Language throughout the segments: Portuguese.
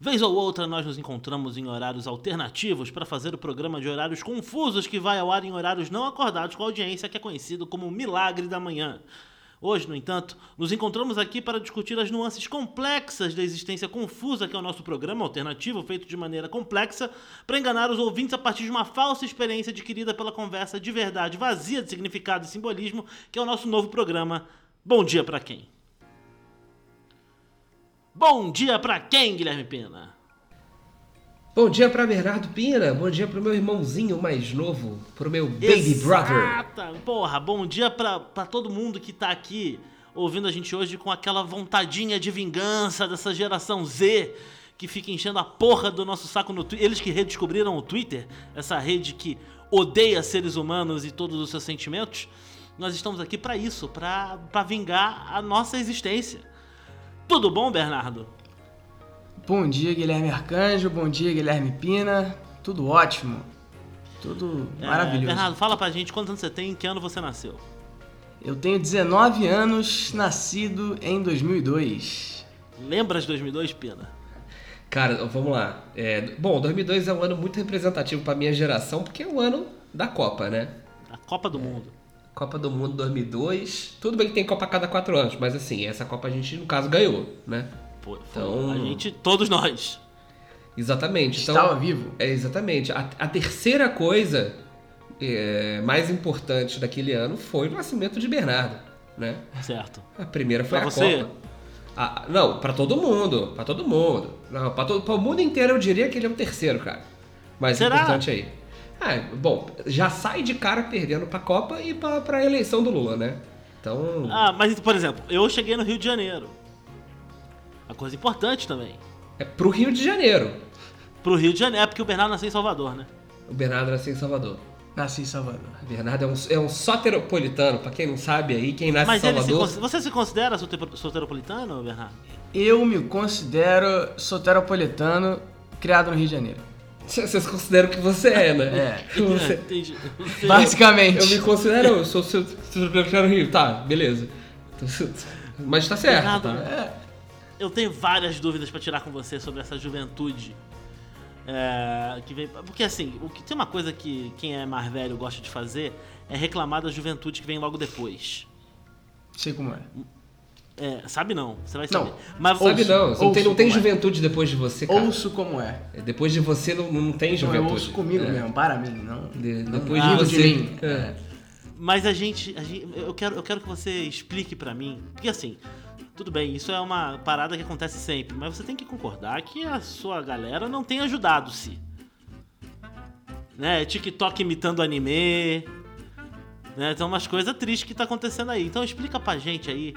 Vez ou outra nós nos encontramos em horários alternativos para fazer o programa de horários confusos que vai ao ar em horários não acordados com a audiência que é conhecido como Milagre da Manhã. Hoje, no entanto, nos encontramos aqui para discutir as nuances complexas da existência confusa que é o nosso programa alternativo, feito de maneira complexa, para enganar os ouvintes a partir de uma falsa experiência adquirida pela conversa de verdade vazia de significado e simbolismo, que é o nosso novo programa Bom Dia para Quem? Bom dia para quem, Guilherme Pena? Bom dia para Bernardo Pina, bom dia pro meu irmãozinho mais novo, pro meu baby brother. Exata! Porra, bom dia pra, pra todo mundo que tá aqui ouvindo a gente hoje com aquela vontadinha de vingança dessa geração Z que fica enchendo a porra do nosso saco no Twitter. Eles que redescobriram o Twitter, essa rede que odeia seres humanos e todos os seus sentimentos. Nós estamos aqui pra isso, pra vingar a nossa existência. Tudo bom, Bernardo? Bom dia, Guilherme Arcanjo. Bom dia, Guilherme Pina. Tudo ótimo. Tudo É, maravilhoso. Bernardo, fala pra gente quantos anos você tem e em que ano você nasceu. Eu tenho 19 anos, nascido em 2002. Lembra de 2002, Pina? Cara, vamos lá. É, bom, 2002 é um ano muito representativo pra minha geração, porque é o ano da Copa, né? A Copa do Mundo. Copa do Mundo 2002. Tudo bem que tem Copa a cada quatro anos, mas assim, essa Copa a gente, no caso, ganhou, né? Pô, foi Então- a gente, todos nós. Exatamente. Então, Estava vivo. É, exatamente. A, a terceira coisa é, mais importante daquele ano foi o nascimento de Bernardo, né? Certo. A primeira foi Pra a você? Copa. Ah, não, pra todo mundo, pra todo mundo. Não, pra, todo, o mundo inteiro eu diria que ele é o terceiro, cara. Mais Será? importante aí. Ah, bom, já sai de cara perdendo pra Copa e pra, pra eleição do Lula, né? Então, Ah, mas por exemplo, eu cheguei no Rio de Janeiro. A coisa importante também. é pro Rio de Janeiro. Pro Rio de Janeiro, é porque o Bernardo nasceu em Salvador, né? O Bernardo nasceu em Salvador. Nasci em Salvador. O Bernardo é um, é um soteropolitano, pra quem não sabe aí, quem nasce Mas em se, Salvador. você se considera solteropolitano, Bernardo? Eu me considero soteropolitano, criado no Rio de Janeiro. Vocês consideram que você é, né? É. Você- Entendi. Você- Basicamente. Eu me considero, eu sou seu no Rio, tá, beleza. Mas tá certo, tá? Eu tenho várias dúvidas pra tirar com você sobre essa juventude. é, que vem, porque assim, o que tem uma coisa que quem é mais velho gosta de fazer é reclamar da juventude que vem logo depois. Sei como é. É, sabe não, você vai Não. saber. Mas Sabe ouço, não, você não tem, não tem é. juventude depois de você, cara. Ouço como é. Depois de você não, não tem Não, eu juventude. ouço comigo É. mesmo, para mim. Não, De- não depois de rindo você- mim. É. Mas a gente, a gente- eu quero, eu quero que você explique pra mim, porque assim, tudo bem, isso é uma parada que acontece sempre, mas você tem que concordar que a sua galera não tem ajudado-se. Né, TikTok imitando anime, né, tem umas coisas tristes que tá acontecendo aí. Então explica pra gente aí,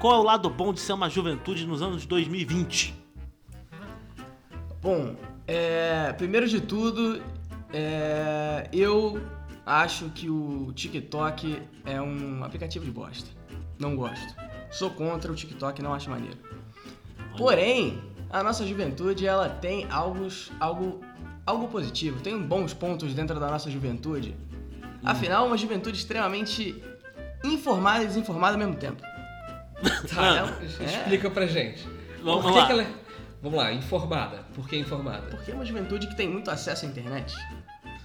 qual é o lado bom de ser uma juventude nos anos 2020? Bom, é, primeiro de tudo, é, eu acho que o TikTok é um aplicativo de bosta. Não gosto. Sou contra o TikTok, não acho maneiro. Porém, a nossa juventude ela tem algo, algo, algo positivo, tem bons pontos dentro da nossa juventude. Afinal, uma juventude extremamente informada e desinformada ao mesmo tempo. Tá, É. explica pra gente. Vamos Por que lá. que ela é- Vamos lá, informada. Por que informada? Porque é uma juventude que tem muito acesso à internet,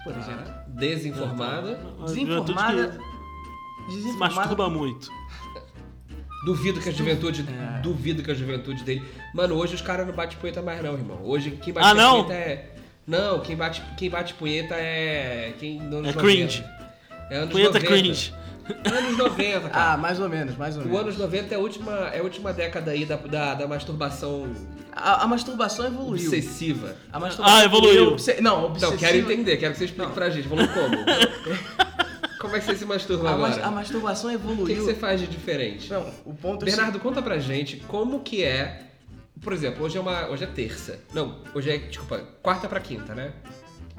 por Tá. exemplo. Desinformada. Juventude Desinformada. que se Desinformada. masturba muito. Duvido que a juventude. É. Duvido que a juventude dele. Mano, hoje os caras não bate punheta mais, não, irmão. Hoje quem bate Ah, não? punheta é. Não, quem bate, quem bate punheta é. Quem, É 90. cringe. É anos Punheta 90. cringe. Anos 90, cara. Ah, mais ou menos, mais ou O menos. anos 90 é a última, é a última década aí da, da, da masturbação A, a masturbação evoluiu. obsessiva. A masturbação Ah, evoluiu. obse- Não, obsessiva. Então, quero entender, quero que você explique Não. pra gente. Vamos como? como é que você se masturba A, mas- agora? a masturbação O que, que evoluiu. você faz de diferente? Não, o ponto é Bernardo, conta pra gente como que é. Por exemplo, hoje é uma. Hoje é terça. Não, hoje é, desculpa, quarta pra quinta, né?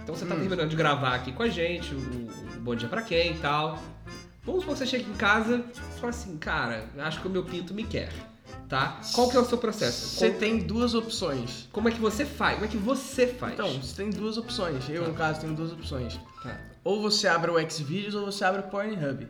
Então você tá Hum. terminando de gravar aqui com a gente, o, o Bom Dia Pra Quem e tal. Vamos supor que você chega em casa e fala assim, cara, acho que o meu pinto me quer, tá? Qual que é o seu processo? Você Como, tem duas opções. como é que você faz? Como é que você faz? Então, você tem duas opções. Eu, Tá. no caso, tenho duas opções. Tá. Ou você abre o Xvideos ou você abre o Pornhub.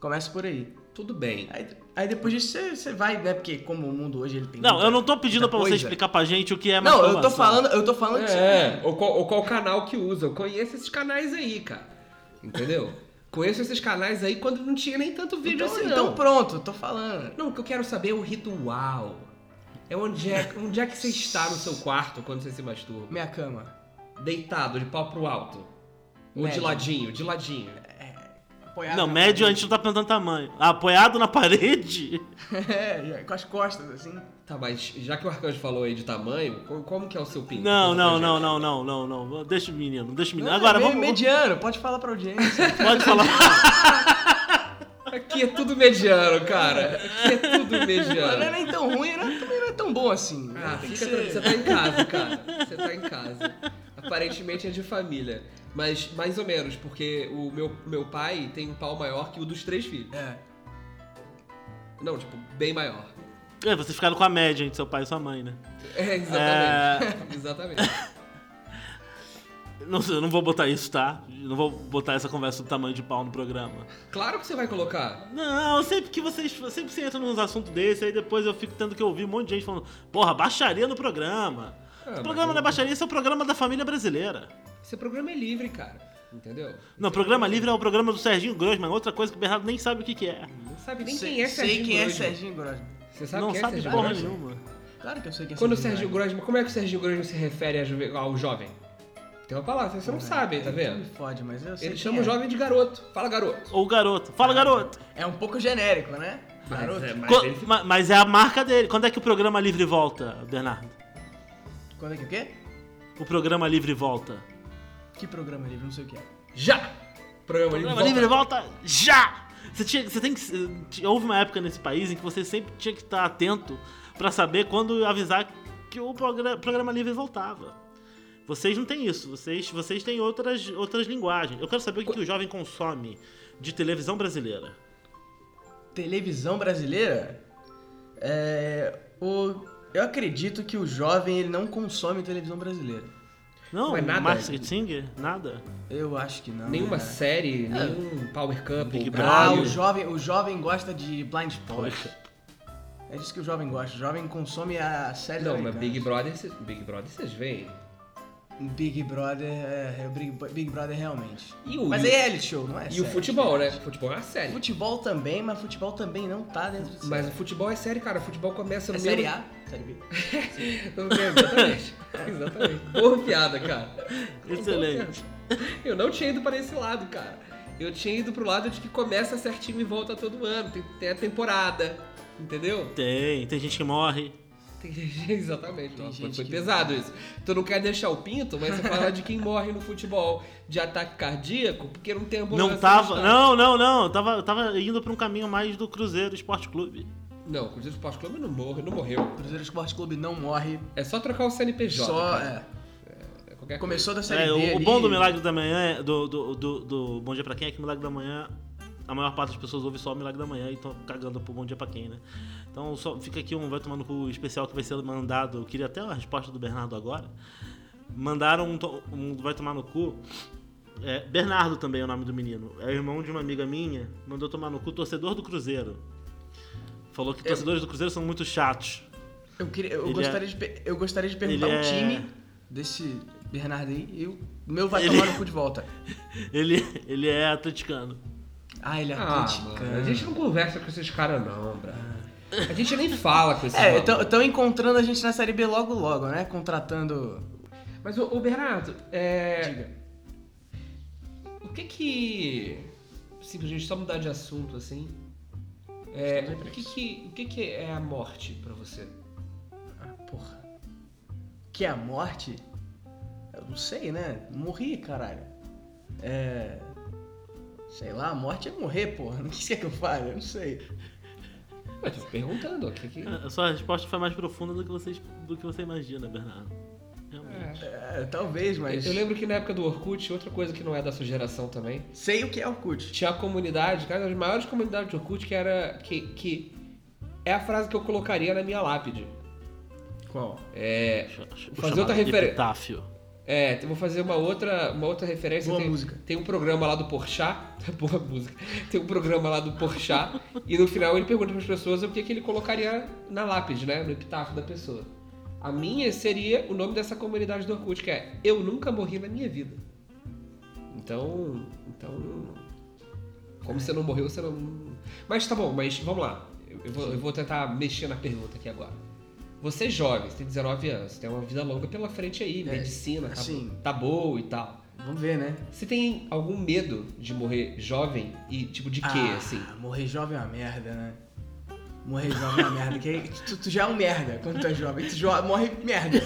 Começa por aí. Tudo bem. Aí, Aí depois disso você, você vai, né? Porque como o mundo hoje ele tem. Não, muita- eu não tô pedindo pra você coisa. explicar pra gente o que é Não, eu tô falando, eu tô falando que É, ou qual, ou qual canal que usa. Eu conheço esses canais aí, cara. Entendeu? conheço esses canais aí quando não tinha nem tanto vídeo Então, assim, então não. pronto, tô falando. Não, o que eu quero saber é o ritual. É onde é, onde é que você está no seu quarto quando você se masturba? Minha cama. Deitado, de pau pro alto. Ou de ladinho, de ladinho. Apoiado Não, na médio a parede. gente não tá perguntando tamanho. Apoiado na parede? é, com as costas, assim. Tá, mas já que o Arcanjo falou aí de tamanho, co- como que é o seu pinto? Não, não, não, gente. não, não, não, não. Deixa o menino, deixa o menino. Não, Agora, é meio vamos. mediano, pode falar pra audiência. Pode falar. Aqui é tudo mediano, cara. Aqui é tudo não é mediano. nem tão ruim, não, também não é tão bom assim. Ah, Tem que fica ser- tranquilo. Você tá em casa, cara. Você tá em casa. Aparentemente é de família. Mas mais ou menos, porque o meu, meu pai tem um pau maior que o dos três filhos. É. Não, tipo, bem maior. É, vocês ficaram com a média entre seu pai e sua mãe, né? É, exatamente. Exatamente. Não, sei, eu não vou botar isso, tá? Eu Não vou botar essa conversa do tamanho de pau no programa. Claro que você vai colocar. Não, sempre que vocês. Sempre você entra nos assuntos desse, aí depois eu fico tendo que ouvir um monte de gente falando, porra, baixaria no programa. Ah, o mas programa eu- é baixaria, esse é o programa da família brasileira. Esse programa é livre, cara. Entendeu? Não, o programa livre é o programa do Serginho Grossman, outra coisa que o Bernardo nem sabe o que, que é. Não sabe nem sei, quem é sei Serginho quem é Grosman. Serginho Grosman. Você sabe não quem é sabe Serginho porra Grosman? nenhuma. Claro que eu sei quem é Quando o Serginho Sérgio Grosman. Grosman, como é que o Sérgio Grosman se refere ao jovem? Tem uma palavra, você não sabe, tá Me vendo? fode, mas eu sei Ele chama é. o jovem de garoto. Fala, garoto. Ou garoto. Fala, garoto! É um pouco genérico, né? Garoto. Mas é, mas Co- ele- ma- Mas é a marca dele. Quando é que o programa livre volta, Bernardo? Quando é que o quê? O programa livre volta. Que programa livre? Não sei o que é. Já! Programa, programa livre livre volta. volta já! Você, tinha, você tem que. Houve uma época nesse país em que você sempre tinha que estar atento pra saber quando avisar que o programa, programa livre voltava. Vocês não têm isso, vocês, vocês têm outras, outras linguagens. Eu quero saber o que, que o jovem consome de televisão brasileira. Televisão brasileira? É. O... Eu acredito que o jovem ele não consome televisão brasileira. Não, Mas nada. Masked Singer? Nada. Eu acho que não. Nenhuma né? série, nenhum Power Cup, Big Ah, Brother. o jovem, o jovem gosta de Blind Spot. É disso que o jovem gosta. O jovem consome a série Não, mas Big Brother, Big Brother vocês veem. Big Brother é, é o Big, Big Brother realmente. E o, Mas e é o- reality show, não é? e o série. futebol, né? Futebol é uma série. Futebol também, mas futebol também não tá dentro de Mas o futebol é série, cara. O futebol começa no É mesmo... série A, série B. Não, é, Exatamente. Exatamente. Boa piada, cara. Excelente. Eu não tinha ido para esse lado, cara. Eu tinha ido pro lado de que começa certinho e volta todo ano. Tem, tem a temporada. Entendeu? Tem, tem gente que morre. Tem- Exatamente. Tem gente foi que- pesado isso. Tu não quer deixar o pinto, mas você fala de quem morre no futebol de ataque cardíaco, porque não tem ambulância. Não tava. Não, não, não. Eu tava, eu tava indo pra um caminho mais do Cruzeiro Esporte Clube. Não, o Cruzeiro Esporte Clube não morre, não morreu. Cruzeiro Esporte Clube não morre. É só trocar o CNPJ. só, é. É qualquer Começou da série É, B o, o ali. bom do Milagre da Manhã, é- do, do, do, do Bom Dia Pra Quem, é que o Milagre da Manhã, a maior parte das pessoas ouve só o Milagre da Manhã e estão cagando pro Bom Dia Pra Quem, né? Então só fica aqui um Vai Tomar no Cu especial que vai ser mandado. Eu queria até a resposta do Bernardo agora. Mandaram um, to- um Vai Tomar no Cu. É, Bernardo também é o nome do menino. É irmão de uma amiga minha. Mandou tomar no cu torcedor do Cruzeiro. Falou que torcedores do Cruzeiro são muito chatos. Eu, queria, eu, Ele gostaria de, pe- eu gostaria de perguntar o é- time desse Bernardo aí. E o meu vai Ele- tomar no cu de volta. Ele, ele é atleticano. Ah, ele é Ah, atleticano. mano, a gente não conversa com esses caras não, bra. A gente nem fala com esses É, estão encontrando a gente na série B logo logo, né? Contratando. Mas, ô, ô, Bernardo, é... Diga. O que que... Simplesmente só mudar de assunto, assim... É, Estamos o, que que, o que que é a morte pra você? Ah, porra. Que é a morte? Eu não sei, né? Morri, caralho. É. Sei lá, a morte é morrer, porra. O que você quer que eu fale? Eu não sei. Ué, tô perguntando, que que... A sua resposta foi mais profunda do que, vocês, do que você imagina, Bernardo. Realmente. É. É, talvez, mas. Eu lembro que na época do Orkut, outra coisa que não é da sua geração também, Sei o que é Orkut. tinha a comunidade, cara, das maiores comunidades de Orkut, que era. Que, que é a frase que eu colocaria na minha lápide. Qual? É. Fazer outra referência. É, eu vou fazer uma outra, uma outra referência. Boa tem, música. Tem um programa lá do Porchat. Boa música. Tem um programa lá do Porchat. e no final ele pergunta para as pessoas o que, que ele colocaria na lápide, né? No epitáfio da pessoa. A minha seria o nome dessa comunidade do Orkut, que é Eu Nunca Morri na Minha Vida. Então. Então. Como você não morreu, você não. Mas tá bom, mas vamos lá. Eu, eu vou, eu vou tentar mexer na pergunta aqui agora. Você é jovem, você tem 19 anos, tem uma vida longa pela frente aí, É, medicina, tá, assim. tá boa e tal. Vamos ver, né? Você tem algum medo de morrer jovem e tipo de quê, Ah, assim? Morrer jovem é uma merda, né? Morrer jovem é uma merda. Que tu, tu já é um merda quando tu é jovem. Tu jo- morre merda.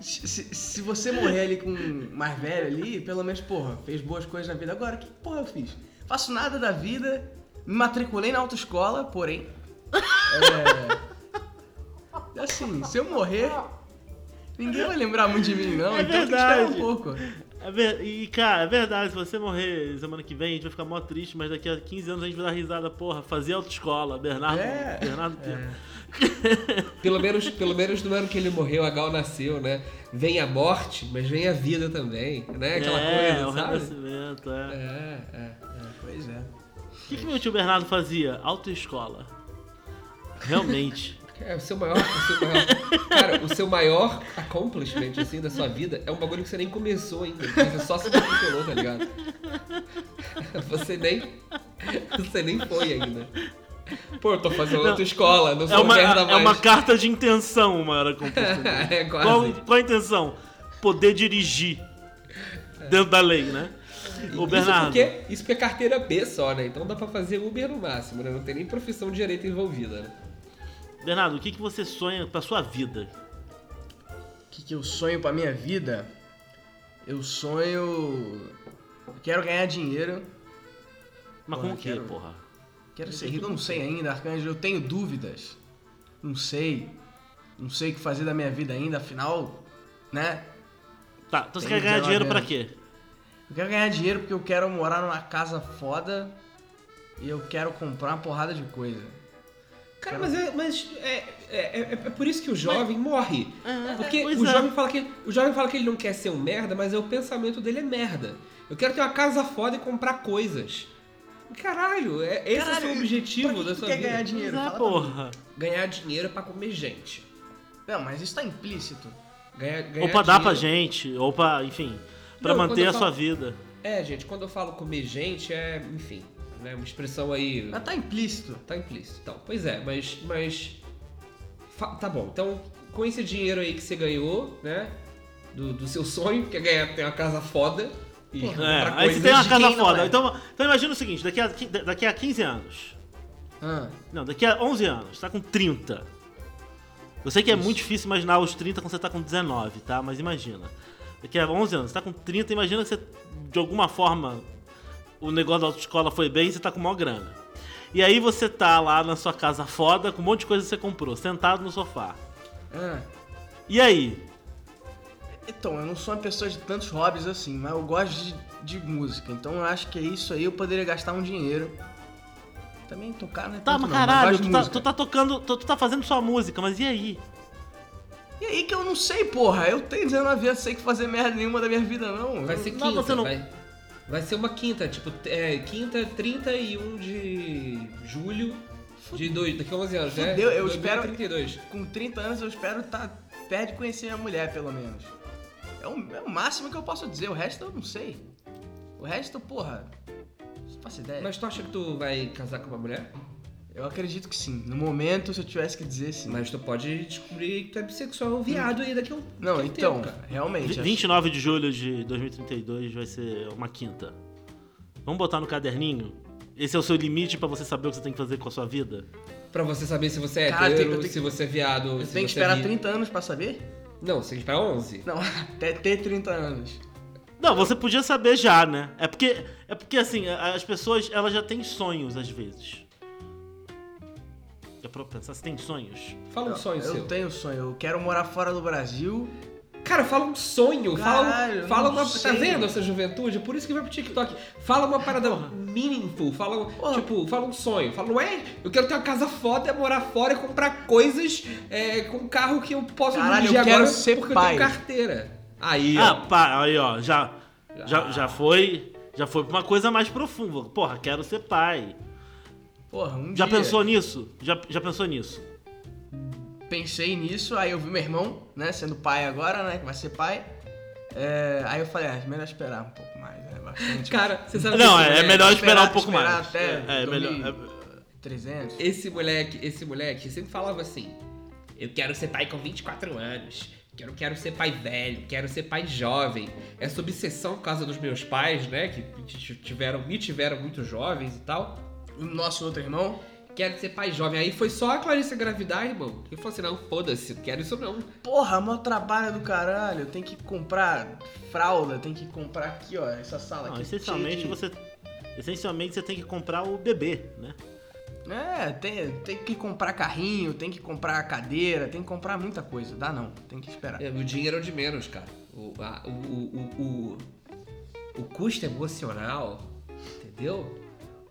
Se, se- se você morrer ali com mais velho ali, pelo menos, porra, fez boas coisas na vida. Agora, que porra eu fiz? Faço nada da vida, me matriculei na autoescola, porém. É. Assim, se eu morrer, ninguém vai lembrar muito de mim, não. É então tem que esperar um verdade. pouco. É ver- E, cara, é verdade, se você morrer semana que vem, a gente vai ficar mó triste, mas daqui a 15 anos a gente vai dar risada, porra, fazia autoescola, Bernardo. É. Bernardo Pelo menos, pelo menos no ano que ele morreu, a Gal nasceu, né? Vem a morte, mas vem a vida também, né? Aquela é, coisa, o sabe? renascimento, é. É, é, é. Pois é. O que, que meu tio Bernardo fazia? Autoescola. Realmente. É, o seu maior, o seu maior. Cara, o seu maior accomplishment, assim, da sua vida é um bagulho que você nem começou ainda. Você só se matriculou, tá ligado? Você nem. Você nem foi ainda. Pô, eu tô fazendo outra escola, não sou É uma, merda é mais. uma carta de intenção, uma era é quase. Qual, qual a intenção? Poder dirigir. Dentro da lei, né? O Bernardo. Isso porque, isso porque é carteira B só, né? Então dá pra fazer Uber no máximo, né? Não tem nem profissão de direito envolvida, né? Bernardo, o que, que você sonha pra sua vida? O que, que eu sonho pra minha vida? Eu sonho. Eu quero ganhar dinheiro. Mas Porra, com o quê, quero- porra? Quero ser rico, eu não sei ainda, Arcanjo. Eu tenho dúvidas. Não sei. Não sei o que fazer da minha vida ainda, afinal, né? Tá, então você quer ganhar 19 dinheiro pra anos. quê? Eu quero ganhar dinheiro porque eu quero morar numa casa foda e eu quero comprar uma porrada de coisa. Cara, mas, é, mas é, é, é- é por isso que o jovem morre. Porque pois o, é. jovem fala que, o jovem fala que ele não quer ser um merda, mas é o pensamento dele é merda. Eu quero ter uma casa foda e comprar coisas. Caralho, é, esse é o Caralho, seu objetivo que da sua quer vida. ganhar dinheiro? Mas é, Fala porra. Ganhar dinheiro pra comer gente. Não, mas isso tá implícito. Ganhar, ganhar Ou pra dar pra dinheiro- gente, ou pra, enfim, pra Não, manter a sua falo- vida. É, gente, quando eu falo comer gente, é, enfim, né, uma expressão aí. Mas tá implícito. Tá implícito. Então, pois é, mas. mas fa- tá bom, então com esse dinheiro aí que você ganhou, né? Do, do seu sonho, que é ganhar ter uma casa foda e Porra, comprar É, aí você coisas tem uma de casa foda. é. Então, então imagina o seguinte, daqui a, qui- daqui a 15 anos. Ah, Não, daqui a 11 anos, tá com 30. Eu sei que é muito difícil imaginar os 30 quando você tá com 19, tá? Mas imagina. Daqui a 11 anos, você tá com 30, imagina que você, de alguma forma, o negócio da autoescola foi bem e você tá com maior grana. E aí você tá lá na sua casa foda, com um monte de coisa que você comprou, sentado no sofá. ah. E aí? Então, eu não sou uma pessoa de tantos hobbies assim, mas eu gosto de, de música. Então eu acho que é isso aí, eu poderia gastar um dinheiro. Também tocar, né? Tá, mas não, caralho, tu tá, tu tá tocando, tu, tu tá fazendo sua música, mas e aí? E aí que eu não sei, porra. Eu tenho 19 anos, sei que fazer merda nenhuma da minha vida, não. Vai ser Não, quinta, você não- vai. Vai ser uma quinta, tipo, é, quinta, 31 de julho de dois, daqui a 11 anos, né? Fudeu, eu espero- 32. Com 30 anos eu espero estar perto de conhecer minha mulher, pelo menos. É o, é o máximo que eu posso dizer, o resto eu não sei. O resto, porra, não faço ideia. Mas tu acha que tu vai casar com uma mulher? Eu acredito que sim. No momento, se eu tivesse que dizer sim. Mas tu pode descobrir que tu é bissexual ou viado aí daqui a um Não, daqui a um então, tempo, cara. realmente. acho- 29 de julho de 2032 vai ser uma quinta. Vamos botar no caderninho? Esse é o seu limite pra você saber o que você tem que fazer com a sua vida? Pra você saber se você é Cara, eu hétero, tenho- se você é viado, Eu se tenho que você esperar é bi. 30 anos pra saber? Não, você tem que esperar 11. Não, até ter 30 anos. Não, você podia saber já, né? É porque, é porque assim, as pessoas elas já têm sonhos às vezes. É pra pensar, você tem sonhos? Fala um sonho eu seu. tenho sonho, eu quero morar fora do Brasil. Cara, fala um sonho. Caralho, fala fala uma. sei. Tá vendo essa juventude? Por isso que vai pro TikTok. Fala uma parada meaningful. Fala, Porra. tipo, fala um sonho. Fala, não é? Eu quero ter uma casa foda, morar fora e comprar coisas é, com um carro que eu posso Caralho, dirigir eu quero agora ser porque pai. eu tenho carteira. Aí, Ah, ó. pá, aí ó, já, Já. já, já foi. Já foi pra uma coisa mais profunda. Porra, quero ser pai. Porra, um Já dia pensou nisso? Já, já pensou nisso? pensei nisso, aí eu vi meu irmão, né, sendo pai agora, né, que vai ser pai. É, aí eu falei, ah, melhor esperar um pouco mais, né, bastante. Cara, você sabe Não, que é, é melhor esperar, um pouco esperar mais. até é, é melhor. é- 300. Esse moleque, esse moleque sempre falava assim: Eu quero ser pai com 24 anos. Quero, quero ser pai velho, quero ser pai jovem. Essa obsessão por causa dos meus pais, né? Que tiveram, me tiveram muito jovens e tal. O nosso outro irmão, Quero ser pai jovem. Aí foi só a Clarice engravidar, irmão. Ele falou assim: não, foda-se, não quero isso não. porra, mó trabalho do caralho, tem que comprar fralda, tem que comprar aqui, ó, essa sala Não, aqui. essencialmente de- você. Essencialmente você tem que comprar o bebê, né? É, tem, tem que comprar carrinho, tem que comprar cadeira, tem que comprar muita coisa. Dá não, tem que esperar. É, o dinheiro é o de menos, cara. O, a- o, o, o, o, o custo emocional, entendeu?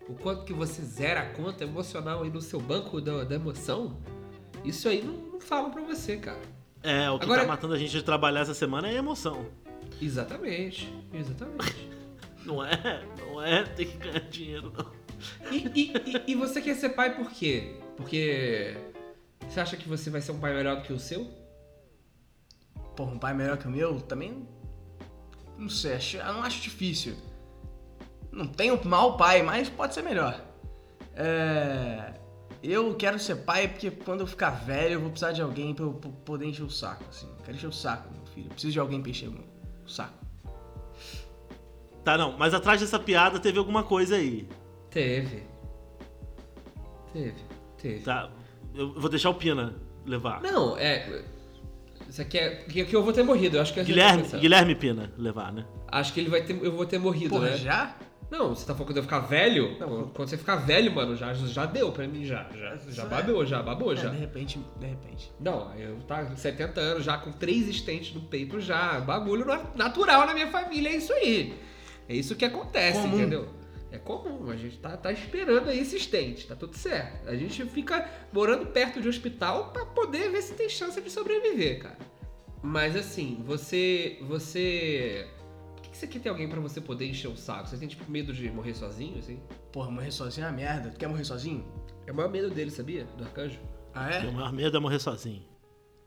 O quanto que você zera a conta emocional aí no seu banco da, da emoção, isso aí não, não falam pra você, cara. É, o que Agora- tá matando a gente de trabalhar essa semana é a emoção. Exatamente, exatamente. Não é, não é ter que ganhar dinheiro, não. E, e, e, e você quer ser pai por quê? Porque você acha que você vai ser um pai melhor do que o seu? Porra, um pai melhor que o meu também. Não sei, acho, eu não acho difícil. Não tenho mau pai, mas pode ser melhor. É. Eu quero ser pai porque quando eu ficar velho eu vou precisar de alguém pra eu poder encher o saco, assim. Eu quero encher o saco, meu filho. Eu preciso de alguém pra encher o saco. Tá, não, mas atrás dessa piada teve alguma coisa aí. Teve. Teve, teve. Tá? Eu vou deixar o Pina levar. Não, é. Isso aqui é. Que, eu vou ter morrido, eu acho que é Guilherme. Guilherme Pina levar, né? Acho que ele vai ter. Eu vou ter morrido, Porra, né? já? Não, você tá falando quando eu ficar velho? Não, quando você ficar velho, mano, já, já deu pra mim, já. Já, já É. babou, já babou, É, já. de repente, de repente. Não, eu tá com 70 anos, já com três estentes no peito, já. Bagulho na- natural na minha família, é isso aí. É isso que acontece, Comum. entendeu? É comum, a gente tá, tá esperando aí esse estente, tá tudo certo. A gente fica morando perto de hospital pra poder ver se tem chance de sobreviver, cara. Mas assim, você. Você. Por que, que você quer ter alguém pra você poder encher o saco? Você tem tipo medo de morrer sozinho, assim? Porra, morrer sozinho é uma merda. Tu quer morrer sozinho? É o maior medo dele, sabia? Do arcanjo. Ah, Meu é? maior medo é morrer sozinho.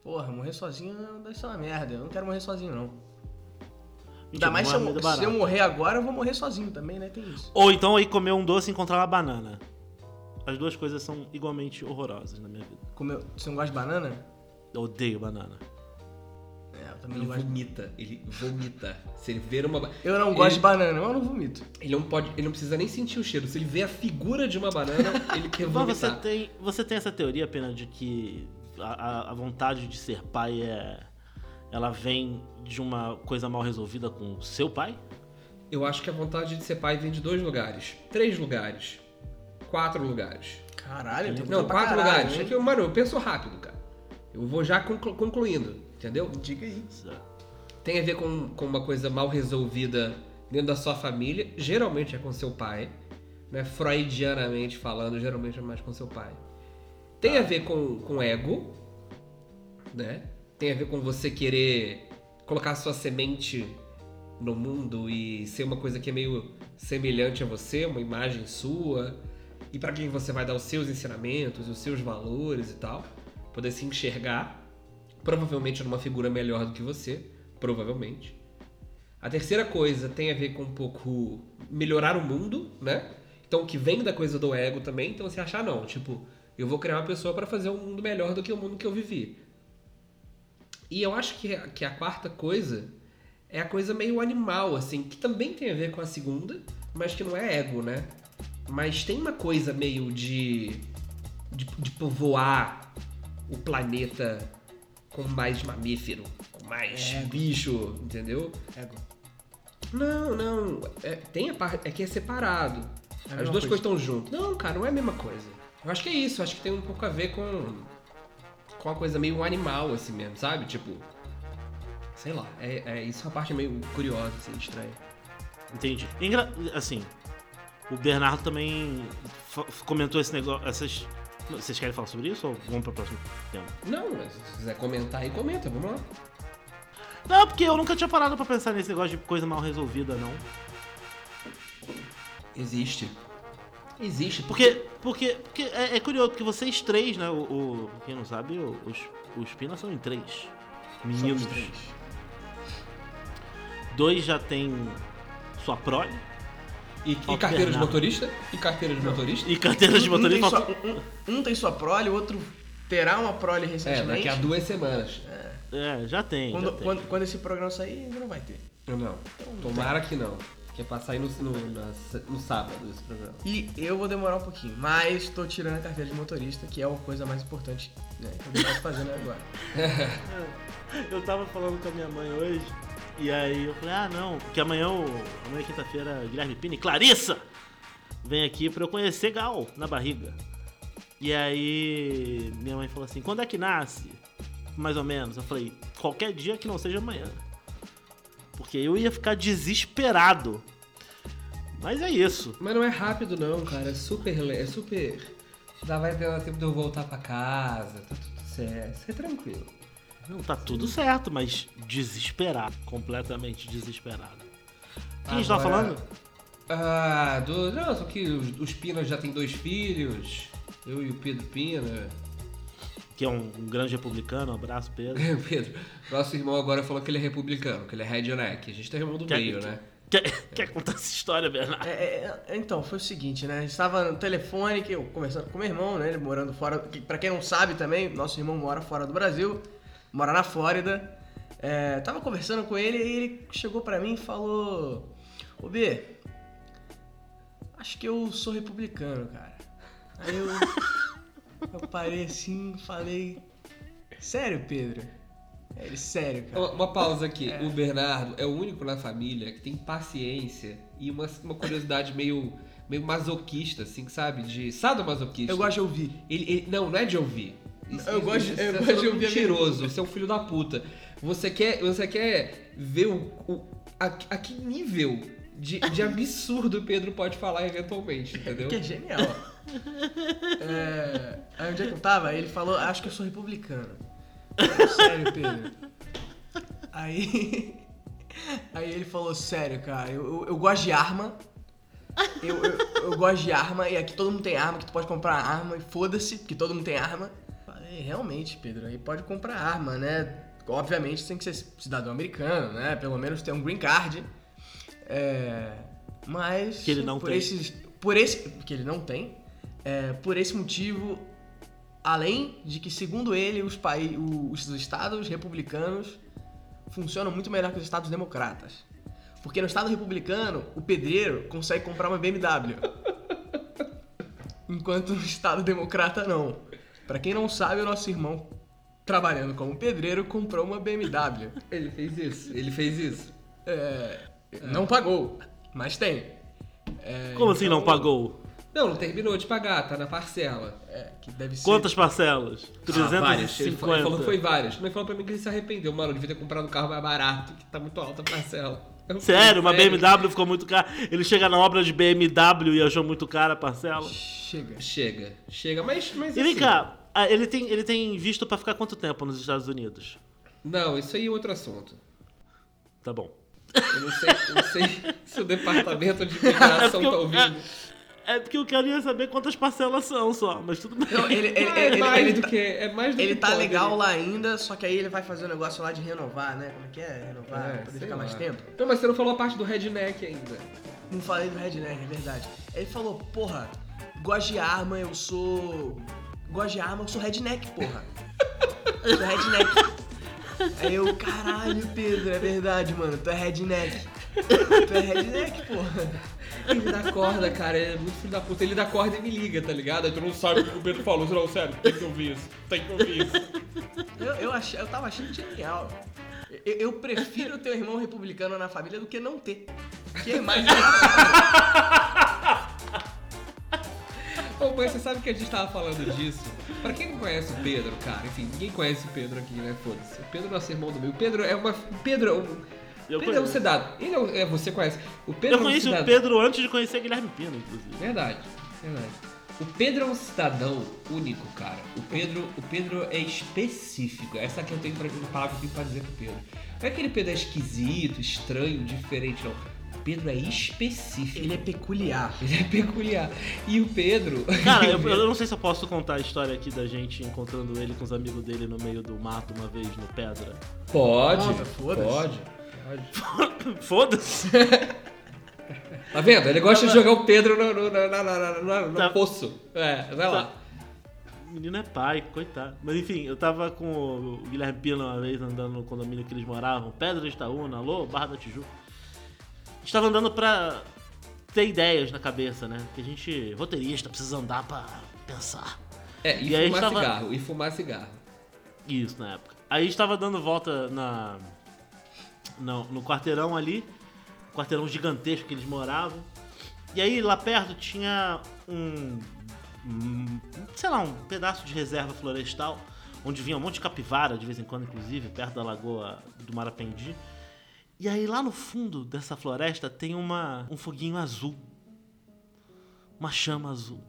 Porra, morrer sozinho deve ser uma merda. Eu não quero morrer sozinho, não. Ainda mais se eu, é se eu morrer agora, eu vou morrer sozinho também, né? Tem isso. Ou então aí comer um doce e encontrar uma banana. As duas coisas são igualmente horrorosas na minha vida. Como eu, você não gosta de banana? Eu odeio banana. Também Ele não gosto. vomita, ele vomita. Se ele ver uma. Eu não Ele- gosto de banana, eu não vomito. Ele não pode. Ele não precisa nem sentir o cheiro. Se ele vê a figura de uma banana, ele quer Mas você vomitar. tem, você tem essa teoria, Pena, de que a, a- vontade de ser pai é. Ela vem de uma coisa mal resolvida com o seu pai? Eu acho que a vontade de ser pai vem de dois lugares. Três lugares. Quatro lugares. Caralho, tem Não, quatro caralho, lugares. hein? É que, eu- mano, eu penso rápido, cara. Eu vou já conclu- concluindo, entendeu? Diga aí. Tem a ver com, com uma coisa mal resolvida dentro da sua família. Geralmente é com seu pai. Né? Freudianamente falando, geralmente é mais com seu pai. Tem a ver com, com ego. Né? Tem a ver com você querer colocar sua semente no mundo e ser uma coisa que é meio semelhante a você, uma imagem sua. E para quem você vai dar os seus ensinamentos, os seus valores e tal. Poder se enxergar. Provavelmente numa figura melhor do que você. Provavelmente. A terceira coisa tem a ver com um pouco melhorar o mundo, né? Então, que vem da coisa do ego também. Então, você achar, não, tipo, eu vou criar uma pessoa para fazer um mundo melhor do que o mundo que eu vivi. E eu acho que, que a quarta coisa é a coisa meio animal, assim, que também tem a ver com a segunda, mas que não é ego, né? Mas tem uma coisa meio de, de, de povoar o planeta com mais mamífero, com mais Ego. bicho, entendeu? Ego. Não, não. É, tem a parte. É que é separado. É As duas coisa. coisas estão juntas. Não, cara, não é a mesma coisa. Eu acho que é isso. Eu acho que tem um pouco a ver com. Com uma coisa meio animal, assim mesmo, sabe? Tipo. Sei lá. É, é isso é uma parte meio curiosa, assim, estranha. Entendi. Engra- Assim, o Bernardo também comentou esse negócio. Essas... Vocês querem falar sobre isso ou vamos para o próximo tema? Não, mas se quiser comentar aí, comenta, vamos lá. Não, porque eu nunca tinha parado pra pensar nesse negócio de coisa mal resolvida, não. Existe. Existe. Porque, porque, porque é, é curioso, porque vocês três, né? O, o- quem não sabe, o- os, os Pinas são em três. Meninos. Três. Dois já tem sua prole E, e carteira de motorista? E carteira de motorista? e carteira de Um- um motorista. tem sua- um, um tem sua prole, o outro terá uma prole É, recentemente. daqui a duas semanas. É, já tem. Quando, já tem. quando, quando esse programa sair, ainda não vai ter. Não. Tomara que não. Que é pra sair no, no, na- no sábado esse programa. E eu vou demorar um pouquinho, mas tô tirando a carteira de motorista, que é a coisa mais importante né, que eu fazer né, agora. Eu tava falando com a minha mãe hoje, e aí eu falei, ah não, porque amanhã, amanhã é quinta-feira, Guilherme Pini Clarissa vem aqui pra eu conhecer Gal na barriga. E aí minha mãe falou assim, quando é que nasce? Mais ou menos. Eu falei, qualquer dia que não seja amanhã. Porque eu ia ficar desesperado. Mas é isso. Mas não é rápido não, cara. É super... É super... Já vai ter tempo de eu voltar pra casa. Tá tudo certo. É tranquilo. Não, tá tudo certo, mas desesperado. Completamente desesperado. Quem a gente tava Agora- falando? Ah, do... Não, só que os, os Pinas já têm dois filhos. Eu e o Pedro Pina. Que é um, um grande republicano. Um abraço, Pedro. Pedro, nosso irmão agora falou que ele é republicano, que ele é redneck. A gente tem irmão do Quer- meio, né? Quer, quer contar essa história, Bernardo? É, é, é, então, foi o seguinte, né? A gente estava no telefone, que eu conversando com meu irmão, né? Ele morando fora. Que, pra quem não sabe também, nosso irmão mora fora do Brasil, mora na Flórida. É, tava conversando com ele e ele chegou pra mim e falou: Ô B, acho que eu sou republicano, cara. Aí eu, eu parei assim e falei: Sério, Pedro? Ele, sério, cara. Uma, uma pausa aqui. O Bernardo é o único na família que tem paciência e uma, uma curiosidade meio, meio masoquista, assim, sabe? De sadomasoquista. Eu gosto de ouvir. Ele, ele- não, não é de ouvir. Eu gosto de- eu gosto de é ouvir a mentiroso, você é um filho da puta. Você quer, você quer ver o, o- a, a que nível de, de absurdo o Pedro pode falar eventualmente, entendeu? Que é genial. É, aí onde é que eu tava? Ele falou, acho que eu sou republicano. Sério, Pedro. Aí. Aí ele falou, sério, cara, eu, eu, eu gosto de arma. Eu, eu, eu gosto de arma, e aqui todo mundo tem arma, que tu pode comprar arma, e foda-se, porque todo mundo tem arma. Realmente, Pedro, aí pode comprar arma, né? Obviamente tem que ser cidadão americano, né? Pelo menos ter um green card. É, mas. Que ele não por tem. Esses, por esse. Que ele não tem. É, por esse motivo, além de que, segundo ele, os, paí- os estados republicanos funcionam muito melhor que os estados democratas. Porque no estado republicano, o pedreiro consegue comprar uma BMW. Enquanto no estado democrata, não. Pra quem não sabe, o nosso irmão, trabalhando como pedreiro, comprou uma BMW. Ele fez isso, ele fez isso. É, não pagou, mas tem. É, Como assim não então, pagou? Não, não terminou de pagar, tá na parcela. É, que deve ser. Quantas parcelas? Ah, várias. Ele, 350. falou- ele falou que foi várias. Mas falou pra mim que ele se arrependeu. Mano, eu devia ter comprado um carro mais barato, que tá muito alta a parcela. Eu falei, Sério, uma BMW ficou muito cara. Ele chega na obra de BMW e achou muito cara a parcela. Chega. Chega, chega. Mas, mas E vem assim, cá, ah, ele tem, ele tem visto pra ficar quanto tempo nos Estados Unidos? Não, isso aí é outro assunto. Tá bom. Eu não sei, eu não sei se o departamento de imigração eu- tá ouvindo. É porque eu queria saber quantas parcelas são só, mas tudo bem. Não, ele, ele, é ele, mais ele do tá- que. É mais do Ele que tá pode, legal né? lá ainda, só que aí ele vai fazer um negócio lá de renovar, né? Como é que é? Renovar, É, poder ficar lá. mais tempo. Então, mas você não falou a parte do redneck ainda. Não falei do Redneck, é verdade. Ele falou, porra, gosto de arma, eu sou. Gosto de arma, eu sou redneck, porra. Eu sou redneck. Aí eu, caralho, Pedro, é verdade, mano, tu é redneck. Tu é redneck, porra. Ele dá corda, cara. Ele é muito filho da puta. Ele dá corda e me liga, tá ligado? Aí tu não sabe o que o Pedro falou. Não, sério, tem que ouvir isso. Tem que ouvir isso. Eu, eu, achei, eu tava achando genial. Eu, eu prefiro ter um irmão republicano na família do que não ter. Que é mais. Ô, mas você sabe que a gente tava falando disso? Pra quem não conhece o Pedro, cara, enfim, ninguém conhece o Pedro aqui, né? Foda-se. O Pedro é nosso irmão do meio. O Pedro é uma. o Pedro é um. Eu Pedro é um conheço. cidadão. Ele é, um- é, você conhece. O Pedro Eu é um conheci o. Pedro antes de conhecer Guilherme Pina, inclusive. Verdade, verdade. O Pedro é um cidadão único, cara. O Pedro, o Pedro é específico. Essa que eu tenho pra, uma palavra que eu tenho pra dizer pro Pedro. Não é aquele Pedro é esquisito, estranho, diferente, não. Pedro é específico. Ele é peculiar. Ele é peculiar. E o Pedro. Cara, eu, eu não sei se eu posso contar a história aqui da gente encontrando ele com os amigos dele no meio do mato uma vez no Pedra. Pode. Conta, foda-se. Pode. Pode. Foda-se! Tá vendo? Ele gosta de jogar o Pedro no, no, na- no Tá. poço. É, vai lá. O menino é pai, coitado. Mas enfim, eu tava com o Guilherme Pina uma vez andando no condomínio que eles moravam, Pedra de Itaúna, alô, Barra da Tijuca. A gente tava andando pra ter ideias na cabeça, né? Que a gente, roteirista, precisa andar pra pensar. É, e, E fumar tava- cigarro. E fumar cigarro. Isso, na época. Aí a gente tava dando volta na, no, no quarteirão ali, quarteirão gigantesco que eles moravam. E aí lá perto tinha um, um, sei lá, um pedaço de reserva florestal, onde vinha um monte de capivara de vez em quando, inclusive, perto da lagoa do Marapendi. E aí lá no fundo dessa floresta tem uma, um foguinho azul. Uma chama azul.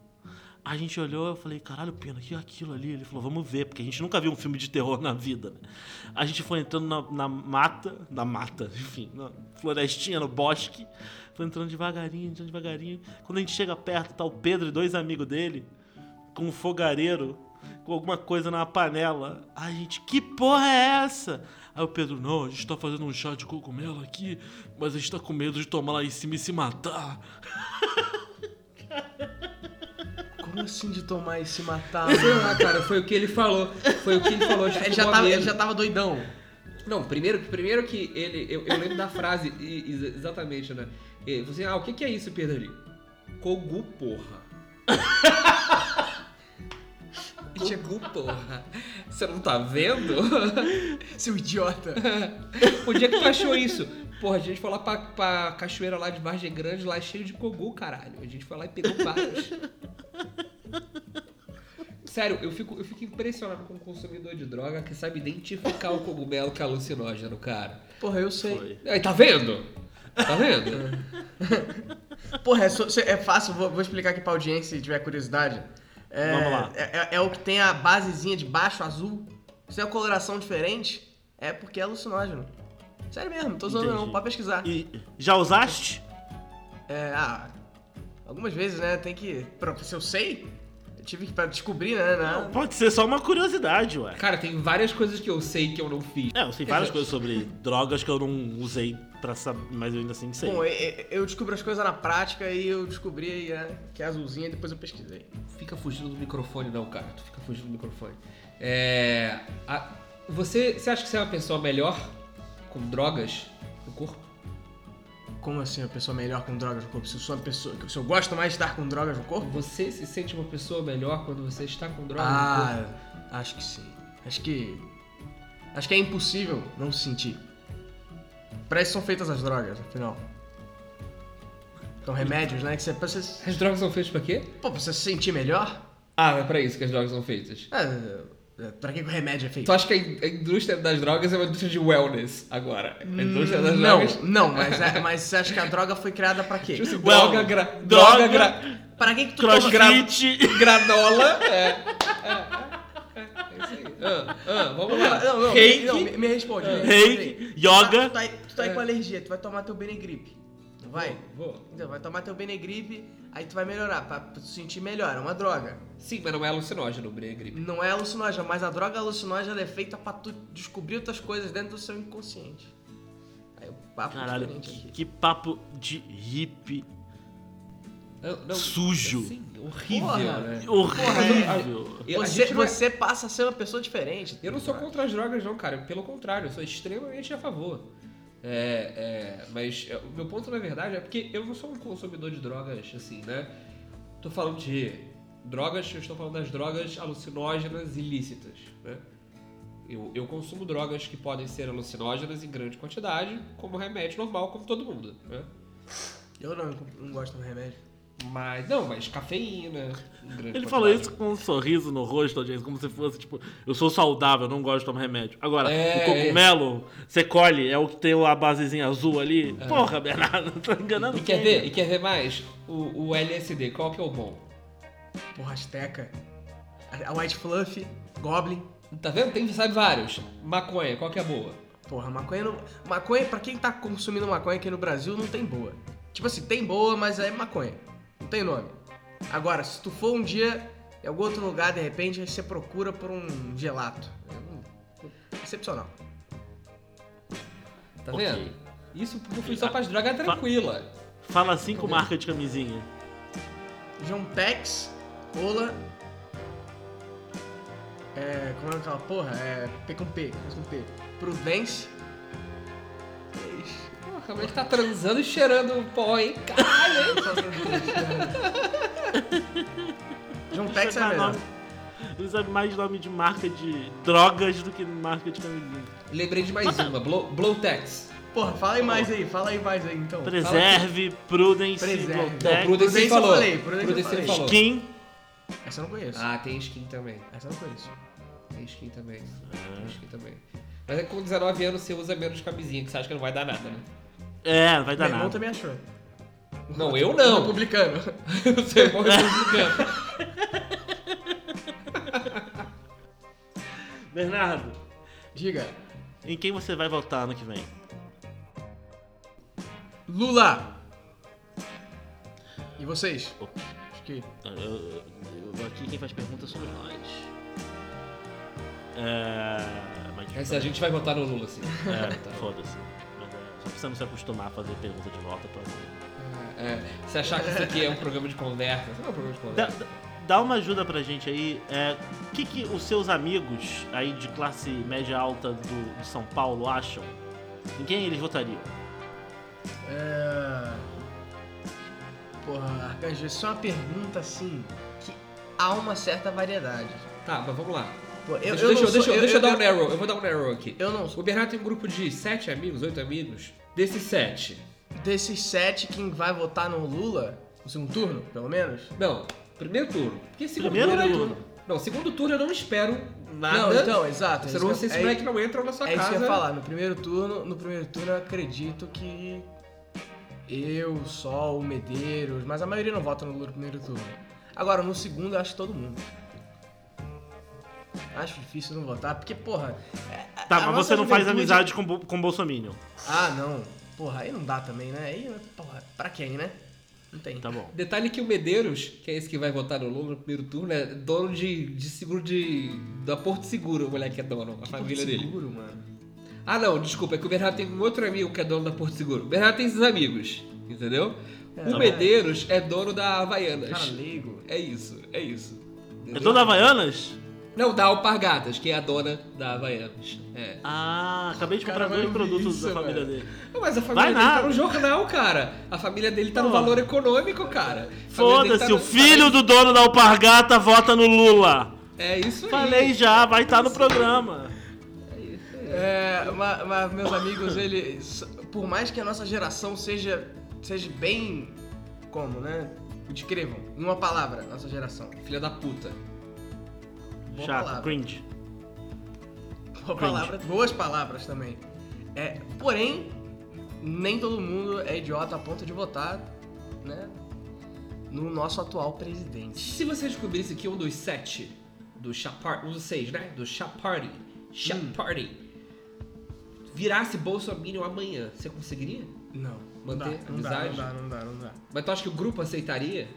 A gente olhou, eu falei, caralho, Pena, que é aquilo ali? Ele falou, vamos ver, porque a gente nunca viu um filme de terror na vida, né? A gente foi entrando na, na mata, na mata, enfim, na florestinha, no bosque. Foi entrando devagarinho, entrando devagarinho. Quando a gente chega perto, tá o Pedro e dois amigos dele, com um fogareiro, com alguma coisa na panela. Ai, gente, que porra é essa? Aí o Pedro, não, a gente tá fazendo um chá de cogumelo aqui, mas a gente tá com medo de tomar lá em cima e se matar. Como assim de tomar e se matar? Sei lá, cara, foi o que ele falou. Foi o que ele falou. ele, já tava, ele já tava doidão. Não, primeiro, primeiro que ele. Eu, eu lembro da frase, exatamente, né? Ele falou assim: ah, o que, que é isso, Pedro ali? Cogu, porra. Cogu, porra. Você não tá vendo? Seu idiota. O dia que tu achou isso? Porra, a gente foi lá pra, pra cachoeira lá de Vargem Grande, lá é cheio de cogu, caralho. A gente foi lá e pegou vários. Sério, eu fico, eu fico impressionado com o consumidor de droga que sabe identificar o cogumelo que é alucinógeno, cara. Porra, eu sei. Aí, tá vendo? Tá vendo? Porra, é, é fácil, vou, vou explicar aqui pra audiência se tiver curiosidade. É, Vamos lá. É, é- é o que tem a basezinha de baixo azul. Se tem uma coloração diferente, é porque é alucinógeno. Sério mesmo, não tô zoando não, pode pesquisar. E já usaste? É, ah, algumas vezes, né, tem que... Pra, se eu sei, eu tive que pra descobrir, né, né? Pode ser só uma curiosidade, ué. Cara, tem várias coisas que eu sei que eu não fiz. É, eu sei várias coisas sobre drogas que eu não usei pra saber, mas eu ainda assim sei. Bom, eu, eu descubro as coisas na prática e eu descobri né, que é azulzinha e depois eu pesquisei. Fica fugindo do microfone, não, cara. Tu fica fugindo do microfone. É. a- você, você acha que você é uma pessoa melhor com drogas no corpo? Como assim, uma pessoa melhor com drogas no corpo? Se eu sou uma pessoa. Se eu gosto mais de estar com drogas no corpo? Você se sente uma pessoa melhor quando você está com drogas no corpo? Ah, acho que sim. Acho que. Acho que é impossível não se sentir. Pra isso são feitas as drogas, afinal. São remédios, né? Que você, pra você. As drogas são feitas pra quê? Pô, pra você se sentir melhor? Ah, é pra isso que as drogas são feitas. É, é, pra que o remédio é feito? Tu acha que a in- a indústria das drogas é uma indústria de wellness agora? A indústria das não, drogas. não, mas, é- mas você acha que a droga foi criada pra quê? Tipo assim, Well, droga, gra, droga, droga, gra, Pra que que tu toma... Crossfit. granola. É. É, é, é isso aí. Ah, ah, vamos lá. Não, não, Reiki. não, me, me responde. me Reiki, yoga. Tu tá, aí- tá aí com alergia, tu vai tomar teu Benegripe. Não vai? Vou. Então, vai tomar teu Benegripe, aí tu vai melhorar, pra, tu sentir melhor. É uma droga. Sim, mas não é alucinógeno o Brea gripe. Não é alucinógena, mas a droga alucinógena é feita pra tu descobrir outras coisas dentro do seu inconsciente. Aí o papo é Caralho, diferente que, que papo de hippie Não, não, Sujo. Assim, horrível, Porra. né? horrível. E a Você, é- você passa a ser uma pessoa diferente. Eu não sou contra as drogas, não, cara. Pelo contrário, eu sou extremamente a favor. É, é, mas é, o meu ponto, na verdade, é porque eu não sou um consumidor de drogas, assim, né? Tô falando de drogas, eu estou falando das drogas alucinógenas ilícitas, né? Eu, eu consumo drogas que podem ser alucinógenas em grande quantidade, como remédio normal, como todo mundo, né? Eu não, não gosto do remédio. Mas, não, mas cafeína. Ele falou isso com um sorriso no rosto, audiência, como se fosse, tipo, eu sou saudável, não gosto de tomar remédio. Agora, É, o cogumelo, você colhe, é o que tem a basezinha azul ali. Porra, Bernardo, tá enganando É. E quer ver? E quer ver mais? O, o LSD, qual que é o bom? Porra, Azteca. A White Fluff, Goblin. Tá vendo? Tem, sabe vários. Maconha, qual que é a boa? porra, maconha, não, maconha, pra quem tá consumindo maconha aqui no Brasil, não tem boa. Tipo assim, tem boa, mas é maconha. Não tem nome. Agora, se tu for um dia em algum outro lugar, de repente, aí você procura por um gelato. É um- Excepcional. Tá vendo? Isso porque eu fui só pras drogas tranquila. Fala assim com marca de camisinha. João Tex, Ola. É. Como é aquela porra? É. P com P, com P. Prudence. Como é que tá transando e cheirando pó, hein? Caralho, hein? Só pra dizer. João Tex é Sabe melhor. nome- Ele sabe mais nome de marca de drogas do que marca de camisinha. Lembrei de mais uma, Blow, Blowtex. Porra, fala aí mais aí, fala aí mais aí então. Preserve, Prudence, Preserve. Não, Blowtech, Prudence Prudence falou. falei, Prudence Prudence ele falei. falou. Skin. Essa eu não conheço. Ah, tem skin também. Essa eu não conheço. Tem skin também. Tem skin também. Mas é que com 19 anos você usa menos camisinha, que você acha que não vai dar nada, né? É, não vai dar Meu irmão nada. também achou. Não, eu O não. Republicano. O seu irmão é republicano. Bernardo, Diga. em quem você vai votar ano que vem? Lula. E vocês? Acho que. Eu- eu- eu- aqui quem faz pergunta somos nós. É. Mas Essa a gente vai votar no Lula, sim. É, foda-se. É, precisamos se acostumar a fazer pergunta de volta pra. É, se achar que isso aqui é um programa de conversa, isso não é um programa de Dá, conversa. dá- dá uma ajuda pra gente aí. É, o que, que os seus amigos aí de classe média alta do, de São Paulo acham? Em quem eles votariam? É... Porra, Arcanjo, isso é uma pergunta assim que há uma certa variedade. Tá, mas vamos lá. Pô, eu, deixa eu deixa, não deixa, sou- deixa eu, dar um eu, narrow, eu vou dar um narrow aqui. eu não O Bernardo tem um grupo de sete amigos, oito amigos. Desses sete. Desses sete, quem vai votar no Lula, no segundo turno, pelo menos? Não, primeiro turno. Porque segundo Primeiro turno. turno. Não, segundo turno eu não espero nada. Não, então, exato. Você é não isso se que esse eu- moleque não entram na sua É isso casa. que eu ia falar. No primeiro turno, no primeiro turno eu acredito que eu, Sol, o Medeiros, mas a maioria não vota no Lula no primeiro turno. Agora, no segundo eu acho que todo mundo. Acho difícil não votar, porque, porra. é- Tá, mas você não faz juventude- amizade com, Bo- com Bolsonaro. Ah, não. Porra, aí não dá também, né? Aí, porra, pra quem, né? Não tem. Tá bom. Detalhe que o Medeiros, que é esse que vai votar no Lula no primeiro turno, é dono de, de seguro de. da Porto Seguro, o moleque é dono, a família Porto dele. Seguro, mano. Ah não, desculpa, é que o Bernardo tem um outro amigo que é dono da Porto Seguro. O Bernardo tem esses amigos, entendeu? É, o tá Medeiros é dono da Havaianas. Cara leigo. É isso, é isso. É Entendeu? toda Havaianas? Não, da Alpargatas, que é a dona da Havaianas. É. Ah, acabei de comprar Cara, dois produtos isso, da família velho. dele. Não, Mas a família Vai dele nada. tá no jornal, cara. A família dele tá no valor econômico, cara. Foda-se, tá o no- filho do dono da Alpargata vota no Lula. É isso aí. Falei já, vai estar no programa. É, mas, mas, meus amigos, eles. Por mais que a nossa geração seja, seja bem. Como, né? Descrevam, em uma palavra, nossa geração. Filha da puta. Boa Chato, palavra. cringe. Boa Cringe. palavra, boas palavras também. É, porém, nem todo mundo é idiota a ponto de votar, né? No nosso atual presidente. Se você descobrisse que um dos sete do Chapar, um dos seis, né? Do Chaparty, Chaparty, virasse Bolsonaro amanhã, você conseguiria? Não. Manter não dá, não dá, amizade? não dá, não dá, não dá. Mas tu acha que o grupo aceitaria?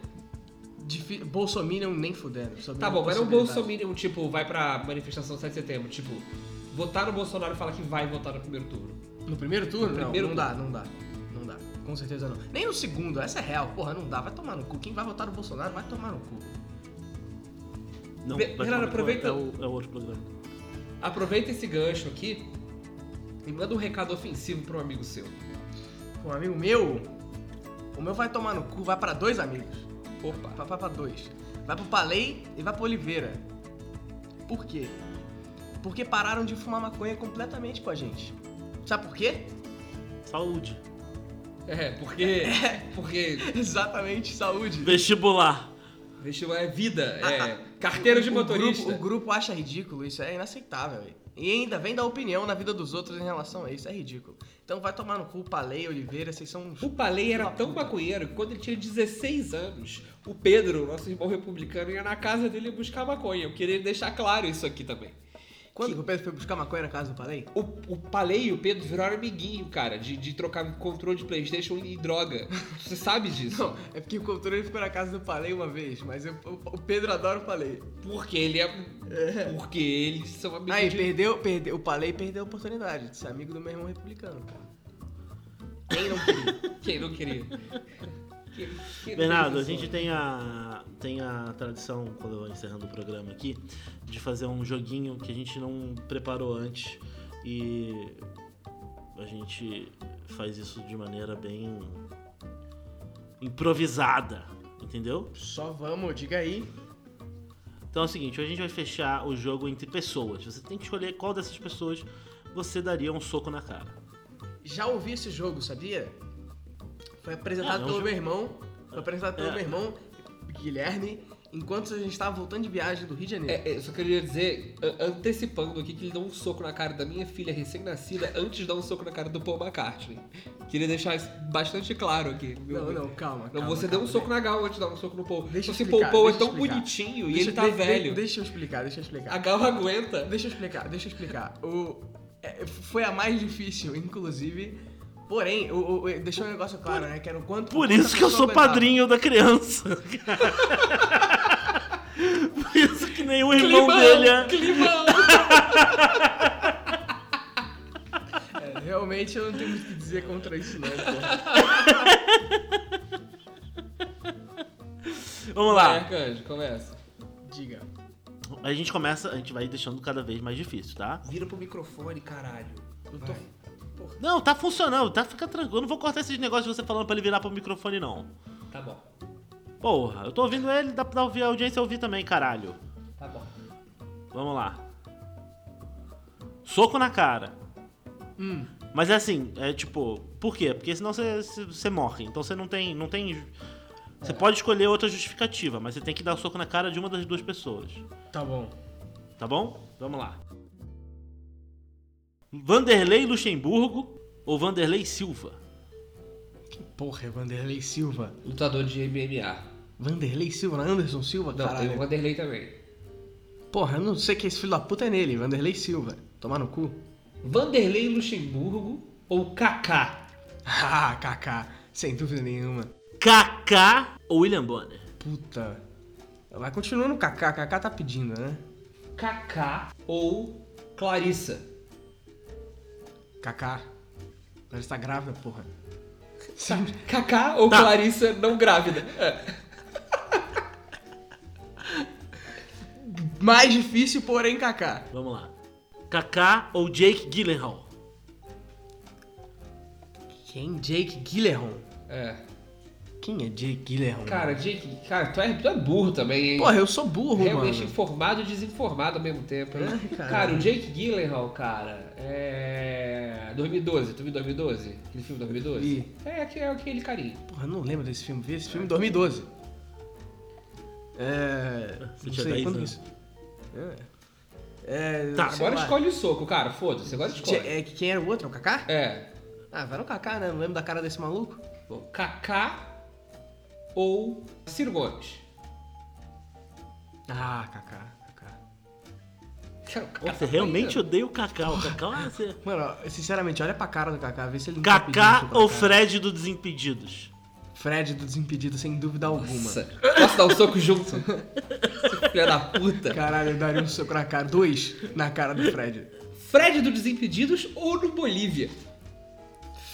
Difi Bolsominion nem fudendo. Tá bom, mas não. Bolsonaro, tipo, vai pra manifestação 7 de setembro, tipo, votar no Bolsonaro e falar que vai votar no primeiro turno. No primeiro turno? No não, primeiro não dá, não dá. Não dá. Com certeza não. Nem no segundo, essa é real. Porra, não dá. Vai tomar no cu. Quem vai votar no Bolsonaro vai tomar no cu. Não, Be- Bernardo, tomar- aproveita- É o, é o outro programa. Aproveita esse gancho aqui e manda um recado ofensivo pra um amigo seu. Um amigo meu, o meu vai tomar no cu, vai pra dois amigos. Opa. Vai vai pra dois. Vai pro Palei e vai pro Oliveira. Por quê? Porque pararam de fumar maconha completamente com a gente. Sabe por quê? Saúde. É, porque. Porque. Exatamente, saúde. Vestibular. Vestibular é vida, é carteira de O- o motorista. grupo- O grupo acha ridículo, isso é inaceitável. E ainda vem dar opinião na vida dos outros em relação a isso, é ridículo. Então vai tomar no cu, Palei, Oliveira, vocês são uns... O Palei era tão maconheiro que quando ele tinha 16 anos, o Pedro, nosso irmão republicano, ia na casa dele buscar maconha. Eu queria deixar claro isso aqui também. Quando que o Pedro foi buscar maconha na casa do Palei? O, o Palei e o Pedro viraram amiguinho, cara, de, de trocar controle de Playstation e droga. Você sabe disso? Não, é porque o controle ficou na casa do Palei uma vez, mas eu- o, o Pedro adora o Palei. Porque ele é... Porque eles são amigos Aí, de... perdeu, perdeu, o Palei perdeu a oportunidade de ser amigo do meu irmão republicano, cara. Quem não queria? Quem não queria? Bernardo, a gente tem a, tem a tradição, quando eu vou encerrando o programa aqui, de fazer um joguinho que a gente não preparou antes e a gente faz isso de maneira bem improvisada, entendeu? Só vamos, diga aí. Então é o seguinte, hoje a gente vai fechar o jogo entre pessoas. Você tem que escolher qual dessas pessoas você daria um soco na cara. Já ouvi esse jogo, sabia? Foi apresentado É, pelo meu irmão. Foi apresentado pelo É. meu irmão, Guilherme, enquanto a gente estava voltando de viagem do Rio de Janeiro. É, é, eu só queria dizer, a- antecipando aqui, que ele deu um soco na cara da minha filha recém-nascida antes de dar um soco na cara do Paul McCartney. Queria deixar isso bastante claro aqui. não, amigo. não, calma. Calma, você deu um calma, soco na Gal antes de dar um soco no Paul. Deixa eu Porque explicar, o Paul é tão explicar. bonitinho e Deixa- ele tá de- de- velho. Deixa eu explicar, deixa eu A explicar. Gal aguenta. Deixa eu explicar, deixa eu explicar. O, é, foi a mais difícil, inclusive. Porém, o, o, deixou um negócio claro, né? Que era o quanto. Por quanto isso que eu sou aguentava. padrinho da criança. Por isso que nenhum irmão Climão, dele é... climão. É, realmente eu não tenho muito o que dizer contra isso, não, pô. Vamos lá. Arcanjo, começa. Diga. A gente começa, a gente vai deixando cada vez mais difícil, tá? Vira pro microfone, caralho. Eu tô. Vai. Não, tá funcionando, tá? Fica tranquilo. Eu não vou cortar esses negócios de você falando pra ele virar pro microfone, não. Tá bom, Porra, eu tô ouvindo ele, dá pra ouvir a audiência ouvir também, caralho. tá bom. Vamos lá. Soco na cara. Hum. Mas é assim, é tipo, por quê? Porque senão você, você- morre. Então você não tem. Não tem. Você pode escolher outra justificativa, mas você tem que dar soco na cara de uma das duas pessoas. Tá bom. Tá bom? Vamos lá. Vanderlei Luxemburgo ou Vanderlei Silva? Que porra é Vanderlei Silva? Lutador de MMA. Vanderlei Silva, não é Anderson Silva, Não, caralho. tem o Vanderlei também. Porra, eu não sei que esse filho da puta é nele, Vanderlei Silva. Tomar no cu. Vanderlei Luxemburgo ou Kaká? Ah, Kaká, sem dúvida nenhuma. Kaká ou William Bonner? Puta. Vai continuando no Kaká, Kaká tá pedindo, né? Kaká ou Clarissa? Kaká. Ela está grávida, porra. Sim. Kaká ou Tá. Clarissa não grávida? É. Mais difícil, porém, Kaká. Vamos lá. Kaká ou Jake Gyllenhaal? Quem? Jake Gyllenhaal. É. Quem é Jake Gyllenhaal? Cara, Jake, cara, tu é, tu é burro também, hein? Porra, eu sou burro, Realmente mano. informado e desinformado ao mesmo tempo, hein? Ai, caralho. cara, o Jake Gyllenhaal, cara, é... 2012, tu viu 2012? Aquele filme 2012? Vi. É, aquele, é aquele carinho. Porra, não lembro desse filme. Vi esse filme em 2012. É. Você não tinha sei 10 quando anos. isso. É. É. Tá, sei Agora lá. escolhe o soco, cara, foda-se, agora escolhe. É, quem era o outro? É o Kaká? É, Ah, vai no Kaká, né? Não lembro da cara desse maluco. bom, Kaká ou Ciro Gomes? Ah, Kaká. Cara, Você tá realmente odeia o Kaká. O Kaká, ah, você... Mano, ó, sinceramente, olha pra cara do Kaká, vê se ele não tá soco ou. Fred do Desimpedidos? Fred do Desimpedido, sem dúvida alguma. Nossa, posso dar um soco junto? Seu filho da puta. Caralho, eu daria um soco na cara. Dois na cara do Fred. Fred do Desimpedidos ou no Bolívia?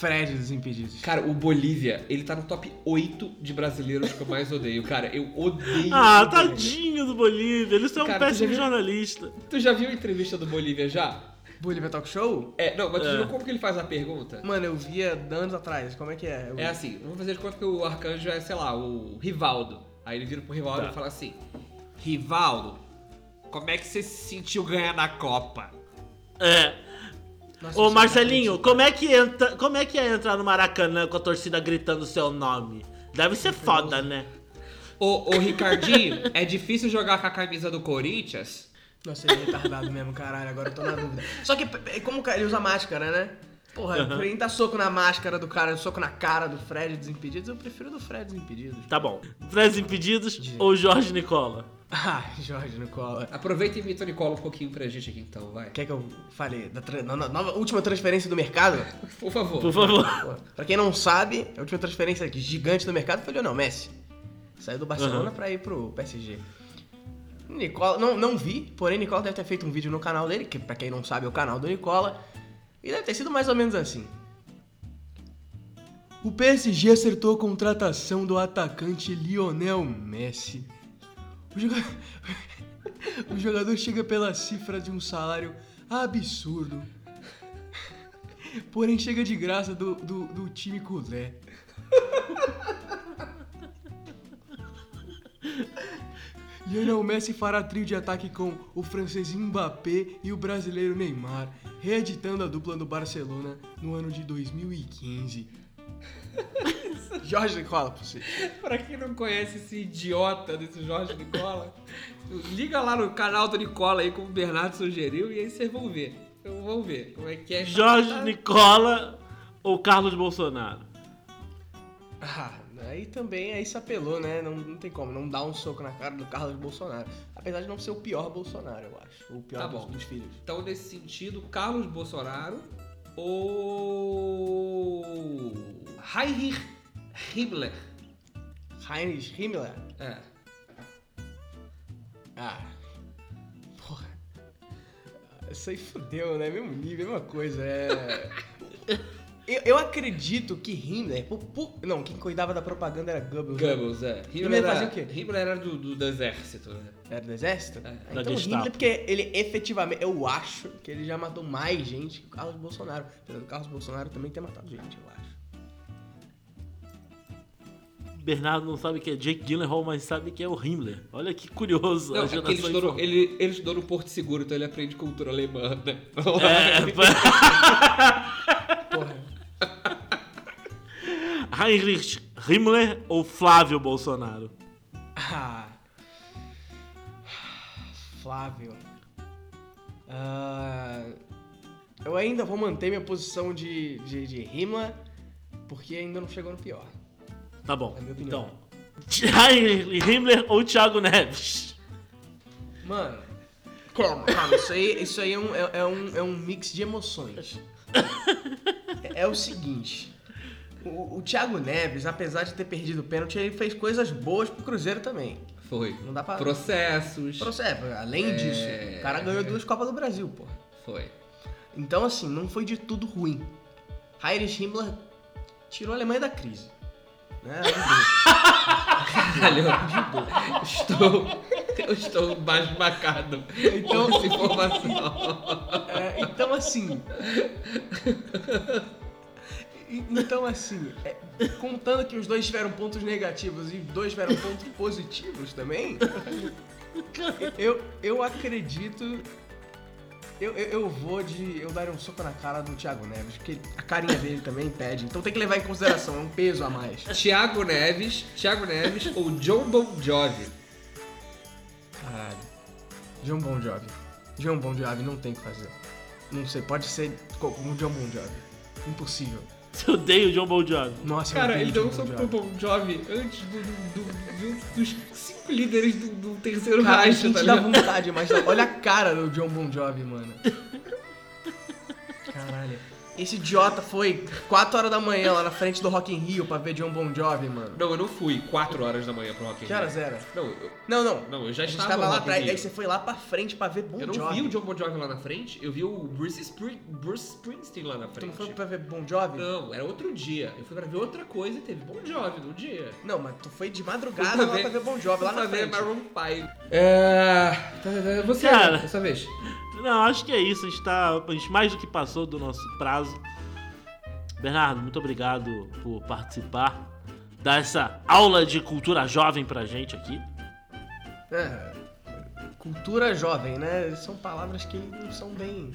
Fred dos Impedidos. Cara, o Bolívia, ele tá no top 8 de brasileiros que eu mais odeio. Cara, eu odeio. Ah, tadinho do Bolívia. Ele é um Cara, tu péssimo já viu? jornalista. Tu já viu a entrevista do Bolívia já? Bolívia Talk Show? É, não, mas tu É. viu como que ele faz a pergunta? Mano, eu via anos atrás. Como é que é? Eu- É assim, vamos fazer de conta que o Arcanjo é, sei lá, o Rivaldo. Aí ele vira pro Rivaldo Tá. e fala assim: Rivaldo, como é que você se sentiu ganhar na Copa? É. Nossa, Ô é Marcelinho, como é, que entra, como é que é entrar no Maracanã com a torcida gritando seu nome? Deve ser foda, né? Ô, ô Ricardinho, é difícil jogar com a camisa do Corinthians? Nossa, ele é retardado mesmo, caralho. Agora eu tô na dúvida. Só que, como ele usa máscara, né? Porra, pra mim tá soco na máscara do cara, soco na cara do Fred Desimpedidos, eu prefiro do Fred Desimpedidos. Tá bom. Fred Impedidos Diga. ou Jorge Nicola? Ah, Jorge Nicola. Aproveita e imita o Nicola um pouquinho pra gente aqui então, vai. Quer que eu fale da tra- na- nova, última transferência do mercado? Por favor. Por favor. Pra quem não sabe, a última transferência gigante do mercado foi o Lionel Messi. Saiu do Barcelona Aham. pra ir pro PSG. Nicola, não, não vi, porém Nicola deve ter feito um vídeo no canal dele, que pra quem não sabe é o canal do Nicola, e deve ter sido mais ou menos assim. O PSG acertou a contratação do atacante Lionel Messi. O jogador, o jogador chega pela cifra de um salário absurdo. Porém, chega de graça do, do, do time culé. Lionel Messi fará trio de ataque com o francês Mbappé e o brasileiro Neymar, reeditando a dupla no Barcelona no ano de 2015. Jorge Nicola, pra você. Pra quem não conhece esse idiota desse Jorge Nicola, liga lá no canal do Nicola aí, como o Bernardo sugeriu, e aí vocês vão ver. Então, vamos ver como é que é. Jorge Nicola ou Carlos Bolsonaro? Ah, aí também aí se apelou, né? Não, não tem como, não dá um soco na cara do Carlos Bolsonaro. Apesar de não ser o pior Bolsonaro, eu acho. O pior Tá dos, bom. dos filhos. Então, nesse sentido, Carlos Bolsonaro ou Heinrich Himmler. Heinrich Himmler. É. Ah. Porra. Isso aí fudeu, né? Mesmo nível, mesma coisa. É. eu, eu acredito que Himmler. por- por- não, quem cuidava da propaganda era Goebbels. né? Goebbels, é. Himmler era, fazia o quê? Himmler era do, do, do exército, né? Era do exército? É, Ah, da então Gestapo. Himmler, porque ele efetivamente. Eu acho que ele já matou mais gente que o Carlos Bolsonaro. Apesar do Carlos Bolsonaro também ter matado gente, eu acho. Bernardo não sabe que é Jake Gyllenhaal, mas sabe que é o Himmler. Olha que curioso. Não, a é ele estudou, ele, ele estudou no Porto Seguro, então ele aprende cultura alemã, né? É, Porra. Heinrich Himmler ou Flávio Bolsonaro? Ah. Flávio. Ah, eu ainda vou manter minha posição de, de, de Himmler, porque ainda não chegou no pior. Tá bom. É minha opinião. Então, Heinrich Himmler ou Thiago Neves? Mano, calma, calma. Isso aí, isso aí é, um, é, é um, é um mix de emoções. É, é o seguinte. O, o Thiago Neves, apesar de ter perdido o pênalti, ele fez coisas boas pro Cruzeiro também. Foi. Não dá pra- Processos. Processo, além disso, o cara ganhou duas Copas do Brasil, porra. Foi. Então, assim, não foi de tudo ruim. Heinrich Himmler tirou a Alemanha da crise. Né? Caralho, estou, eu estou basbacado Então- com essa informação. É, então, assim. Então, assim, é, contando que os dois tiveram pontos negativos e os dois tiveram pontos positivos também, eu, eu acredito. Eu, eu, eu vou de. Eu daria um soco na cara do Thiago Neves, porque a carinha dele também pede. Então tem que levar em consideração, é um peso a mais. Thiago Neves, Thiago Neves ou John Bon Jovi? Caralho. John Bon Jovi. John Bon Jovi não tem o que fazer. Não sei, pode ser co- como John Bon Jovi. Impossível. Você odeia o John Bon Jovi. Nossa, Cara, ele deu um soco pro. Bon Jovi antes do, do- do- dos cinco líderes do, do terceiro Cara, a Reich, gente tá dá ligado? vontade, mas olha a cara do John Bon Jovi, mano. Caralho. Esse idiota foi 4 horas da manhã lá na frente do Rock in Rio pra ver John Bon Jovi, mano. Não, eu não fui 4 horas da manhã pro Rock in Que Rio. horas era? Não, eu, Não, não. não, eu já a gente estava tava lá atrás, aí você foi lá pra frente pra ver Bon Eu não Jovi. vi o John Bon Jovi lá na frente, eu vi o Bruce, Spring, Bruce Springsteen lá na Tu frente. não foi pra ver Bon Jovi? Não, era outro dia. Eu fui pra ver outra coisa e teve Bon Jovi no dia. Não, mas tu foi de madrugada lá pra ver Bon Jovi lá na pra ver frente. Maroon 5. É... Você, Cara. dessa vez. Não, acho que é isso. A gente, tá, a gente mais do que passou do nosso prazo. Bernardo, muito obrigado por participar. Dar essa aula de cultura jovem pra gente aqui. É, cultura jovem, né? São palavras que não são bem,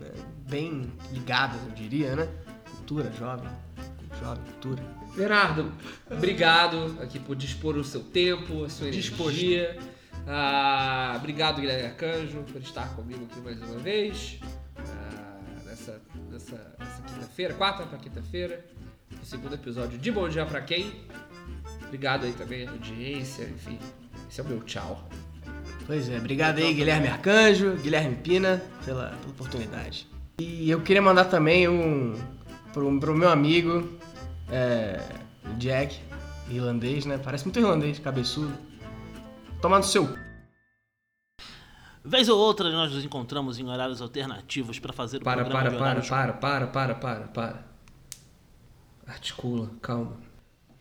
né, bem ligadas, eu diria, né? Cultura jovem, jovem, cultura. Bernardo, obrigado aqui por dispor o seu tempo, a sua Disposto. Ah, obrigado, Guilherme Arcanjo, por estar comigo aqui mais uma vez. Ah, nessa nessa, nessa quinta-feira, quarta para quinta-feira. O segundo episódio de Bom Dia Pra Quem. Obrigado aí também, audiência, enfim. Esse é o meu tchau. Pois é, obrigado aí, Guilherme Arcanjo, Guilherme Pina, pela, pela oportunidade. E eu queria mandar também um pro, pro meu amigo é, Jack, irlandês, né? Parece muito irlandês, cabeçudo. Toma no seu. Vez ou outra nós nos encontramos em horários alternativos para fazer o Para, programa para, de para, horários para, para, para, para, para. Articula, calma.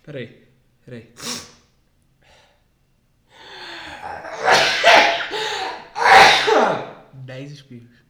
Peraí, peraí. Dez espirros.